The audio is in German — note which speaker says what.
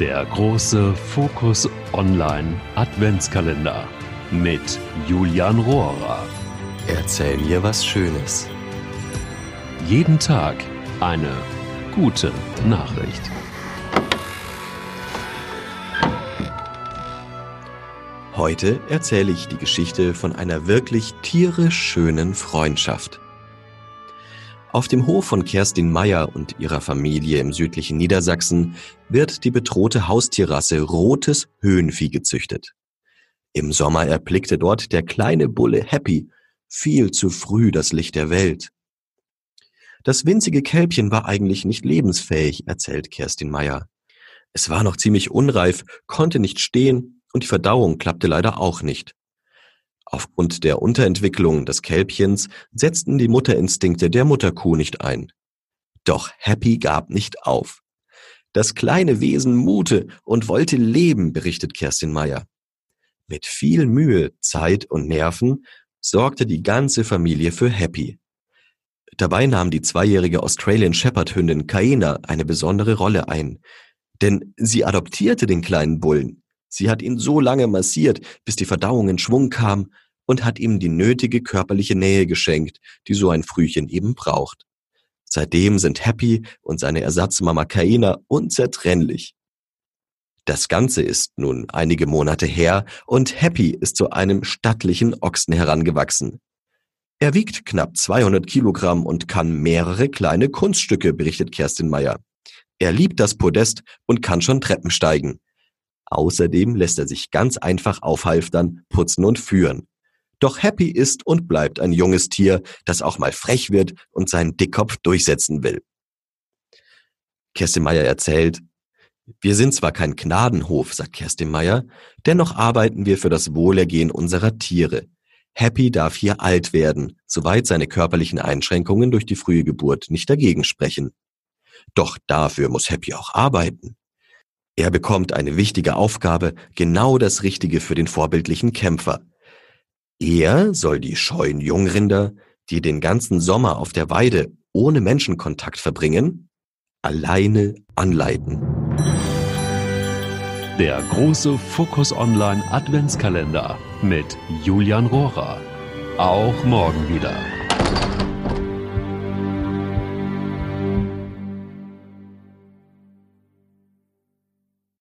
Speaker 1: Der große Fokus Online Adventskalender mit Julian Rohrer.
Speaker 2: Erzähl mir was Schönes.
Speaker 1: Jeden Tag eine gute Nachricht.
Speaker 2: Heute erzähle ich die Geschichte von einer wirklich tierisch schönen Freundschaft. Auf dem Hof von Kerstin Meyer und ihrer Familie im südlichen Niedersachsen wird die bedrohte Haustierrasse rotes Höhenvieh gezüchtet. Im Sommer erblickte dort der kleine Bulle Happy viel zu früh das Licht der Welt. Das winzige Kälbchen war eigentlich nicht lebensfähig, erzählt Kerstin Meyer. Es war noch ziemlich unreif, konnte nicht stehen und die Verdauung klappte leider auch nicht. Aufgrund der Unterentwicklung des Kälbchens setzten die Mutterinstinkte der Mutterkuh nicht ein. Doch Happy gab nicht auf. Das kleine Wesen mute und wollte leben, berichtet Kerstin Meyer. Mit viel Mühe, Zeit und Nerven sorgte die ganze Familie für Happy. Dabei nahm die zweijährige Australian Shepherd Hündin Kaina eine besondere Rolle ein. Denn sie adoptierte den kleinen Bullen. Sie hat ihn so lange massiert, bis die Verdauung in Schwung kam und hat ihm die nötige körperliche Nähe geschenkt, die so ein Frühchen eben braucht. Seitdem sind Happy und seine Ersatzmama Kaina unzertrennlich. Das Ganze ist nun einige Monate her und Happy ist zu einem stattlichen Ochsen herangewachsen. Er wiegt knapp 200 Kilogramm und kann mehrere kleine Kunststücke, berichtet Kerstin Meyer. Er liebt das Podest und kann schon Treppen steigen. Außerdem lässt er sich ganz einfach aufhalftern, putzen und führen. Doch Happy ist und bleibt ein junges Tier, das auch mal frech wird und seinen Dickkopf durchsetzen will. Kerstin Meyer erzählt, wir sind zwar kein Gnadenhof, sagt Kerstin Meyer, dennoch arbeiten wir für das Wohlergehen unserer Tiere. Happy darf hier alt werden, soweit seine körperlichen Einschränkungen durch die frühe Geburt nicht dagegen sprechen. Doch dafür muss Happy auch arbeiten. Er bekommt eine wichtige Aufgabe, genau das Richtige für den vorbildlichen Kämpfer. Er soll die scheuen Jungrinder, die den ganzen Sommer auf der Weide ohne Menschenkontakt verbringen, alleine anleiten.
Speaker 1: Der große Fokus Online Adventskalender mit Julian Rohrer. Auch morgen wieder.